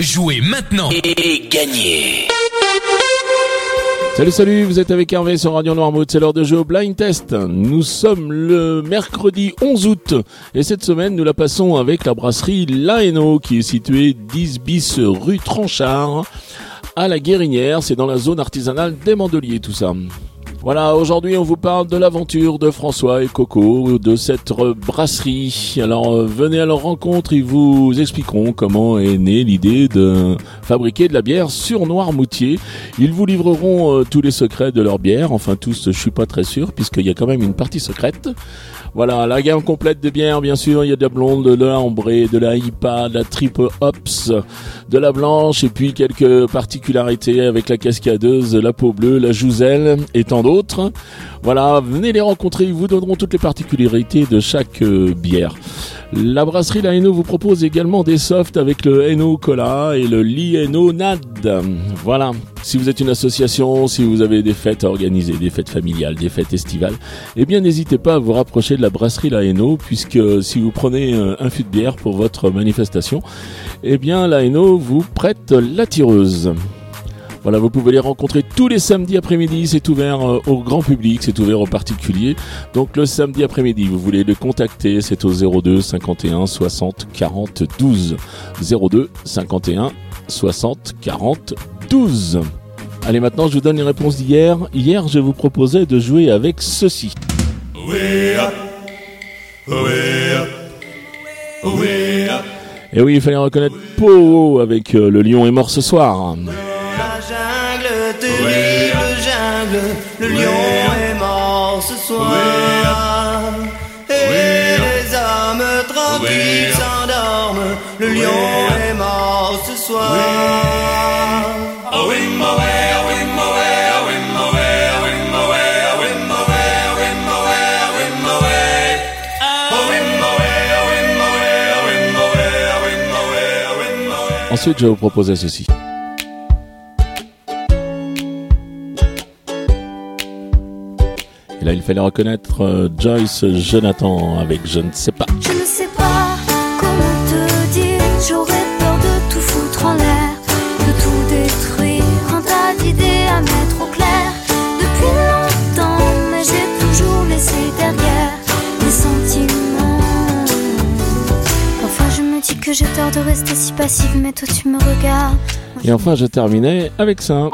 Jouez maintenant et gagnez Salut salut, vous êtes avec Hervé sur Radio Noirmouth, c'est l'heure de jeu au Blind Test. Nous sommes le mercredi 11 août et cette semaine nous la passons avec la brasserie Laeno qui est située 10 bis rue Tranchard à la Guérinière, c'est dans la zone artisanale des Mandeliers tout ça. Voilà, aujourd'hui on vous parle de l'aventure de François et Coco, de cette brasserie. Alors euh, venez à leur rencontre, ils vous expliqueront comment est née l'idée de fabriquer de la bière sur Noirmoutier. Ils vous livreront euh, tous les secrets de leur bière, enfin tous je suis pas très sûr puisqu'il y a quand même une partie secrète. Voilà, la gamme complète de bières, bien sûr, il y a de la blonde, de la ambrée, de la IPA, de la triple hops, de la blanche, et puis quelques particularités avec la cascadeuse, la peau bleue, la jouzelle, et tant d'autres. Voilà, venez les rencontrer, ils vous donneront toutes les particularités de chaque euh, bière. La brasserie La Hainaut vous propose également des softs avec le Hainaut Cola et le Lieno Nad. Voilà. Si vous êtes une association, si vous avez des fêtes à organiser, des fêtes familiales, des fêtes estivales, eh bien n'hésitez pas à vous rapprocher de la brasserie La Hainaut puisque si vous prenez euh, un fût de bière pour votre manifestation, eh bien La Hainaut vous prête la tireuse. Voilà, vous pouvez les rencontrer tous les samedis après-midi. C'est ouvert euh, au grand public, c'est ouvert aux particuliers. Donc le samedi après-midi, vous voulez le contacter, c'est au 02 51 60 40 12. 02 51 60 40 12. Allez, maintenant, je vous donne les réponses d'hier. Hier, je vous proposais de jouer avec ceci. Et oui, il fallait reconnaître Po avec euh, Le lion est mort ce soir. Terrible jungle, le lion est mort ce soir. Et les hommes tranquilles s'endorment, le lion est mort ce soir. Ensuite, je vais vous proposer ceci. Et là, il fallait reconnaître euh, Joyce Jonathan avec Je ne sais pas. Je ne sais pas comment te dire, j'aurais peur de tout foutre en l'air, de tout détruire, un tas d'idées à mettre au clair. Depuis longtemps, mais j'ai toujours laissé derrière des sentiments. Parfois je me dis que j'ai tort de rester si passive, mais toi tu me regardes. Et enfin, je terminais avec ça.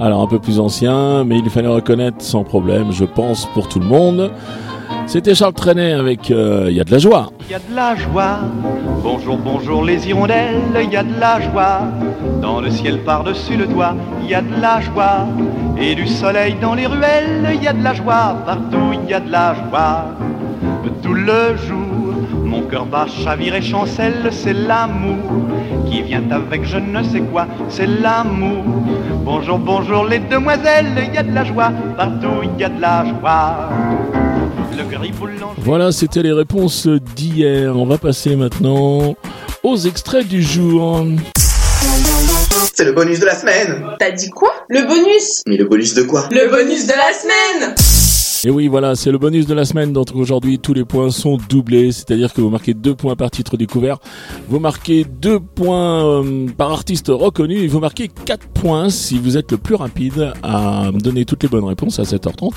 Alors un peu plus ancien, mais il fallait reconnaître sans problème, je pense, pour tout le monde. C'était Charles Trenet avec euh, Il y a de la joie. Il y a de la joie. Bonjour, bonjour les hirondelles, il y a de la joie. Dans le ciel par-dessus le toit, il y a de la joie. Et du soleil dans les ruelles, il y a de la joie. Partout, il y a de la joie. Tout le jour, mon cœur bat, chavire et chancelle, c'est l'amour qui vient avec je ne sais quoi, c'est l'amour. Bonjour, bonjour les demoiselles, il y a de la joie. Partout, il y a de la joie. Voilà, c'était les réponses d'hier. On va passer maintenant aux extraits du jour. C'est le bonus de la semaine T'as dit quoi? Le bonus Mais le bonus de quoi? Le bonus de la semaine Et oui, voilà, c'est le bonus de la semaine. Donc aujourd'hui, tous les points sont doublés, c'est-à-dire que vous marquez deux points par titre découvert, vous marquez deux points euh, par artiste reconnu, et vous marquez quatre points si vous êtes le plus rapide à donner toutes les bonnes réponses à 7h30,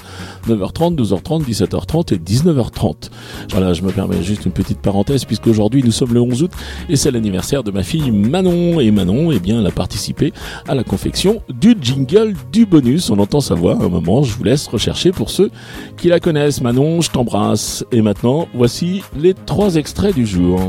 9h30, 12h30, 17h30 et 19h30. Voilà, je me permets juste une petite parenthèse puisqu'aujourd'hui nous sommes le 11 août et c'est l'anniversaire de ma fille Manon et Manon, eh bien, elle a participé à la confection du jingle du bonus. On entend sa voix à un moment. Je vous laisse rechercher pour ceux qui la connaissent. Manon, je t'embrasse. Et maintenant, voici les trois extraits du jour.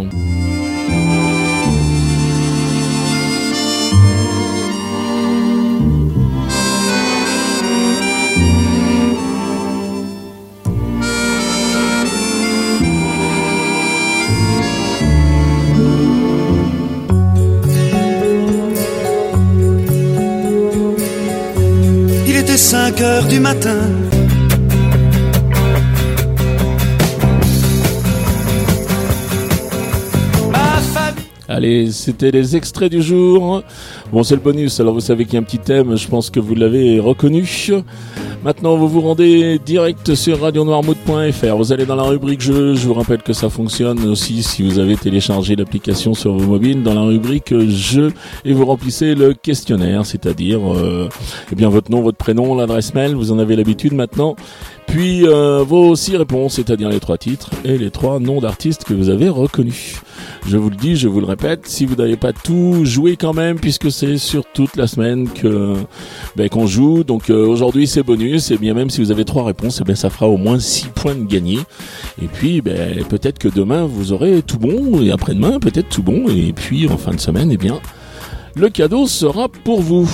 Il était 5 heures du matin. Allez, c'était les extraits du jour. Bon, c'est le bonus, alors vous savez qu'il y a un petit thème, je pense que vous l'avez reconnu. Maintenant, vous vous rendez direct sur radionoirmouth.fr. Vous allez dans la rubrique jeux. Je vous rappelle que ça fonctionne aussi si vous avez téléchargé l'application sur vos mobiles dans la rubrique jeux et vous remplissez le questionnaire, c'est-à-dire euh, eh bien votre nom, votre prénom, l'adresse mail. Vous en avez l'habitude maintenant. Puis euh, vos six réponses, c'est-à-dire les trois titres et les trois noms d'artistes que vous avez reconnus. Je vous le dis, je vous le répète, si vous n'avez pas tout, joué quand même, puisque c'est sur toute la semaine que ben, qu'on joue. Donc euh, aujourd'hui c'est bonus, et bien même si vous avez trois réponses, eh bien ça fera au moins six points de gagné. Et puis ben, peut-être que demain vous aurez tout bon, et après-demain peut-être tout bon, et puis en fin de semaine, eh bien le cadeau sera pour vous.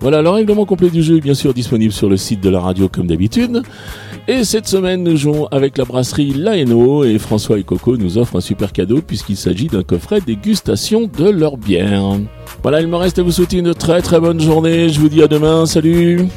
Voilà, le règlement complet du jeu est bien sûr disponible sur le site de la radio comme d'habitude. Et cette semaine, nous jouons avec la brasserie Laeno et François et Coco nous offrent un super cadeau puisqu'il s'agit d'un coffret dégustation de leur bière. Voilà, il me reste à vous souhaiter une très très bonne journée. Je vous dis à demain. Salut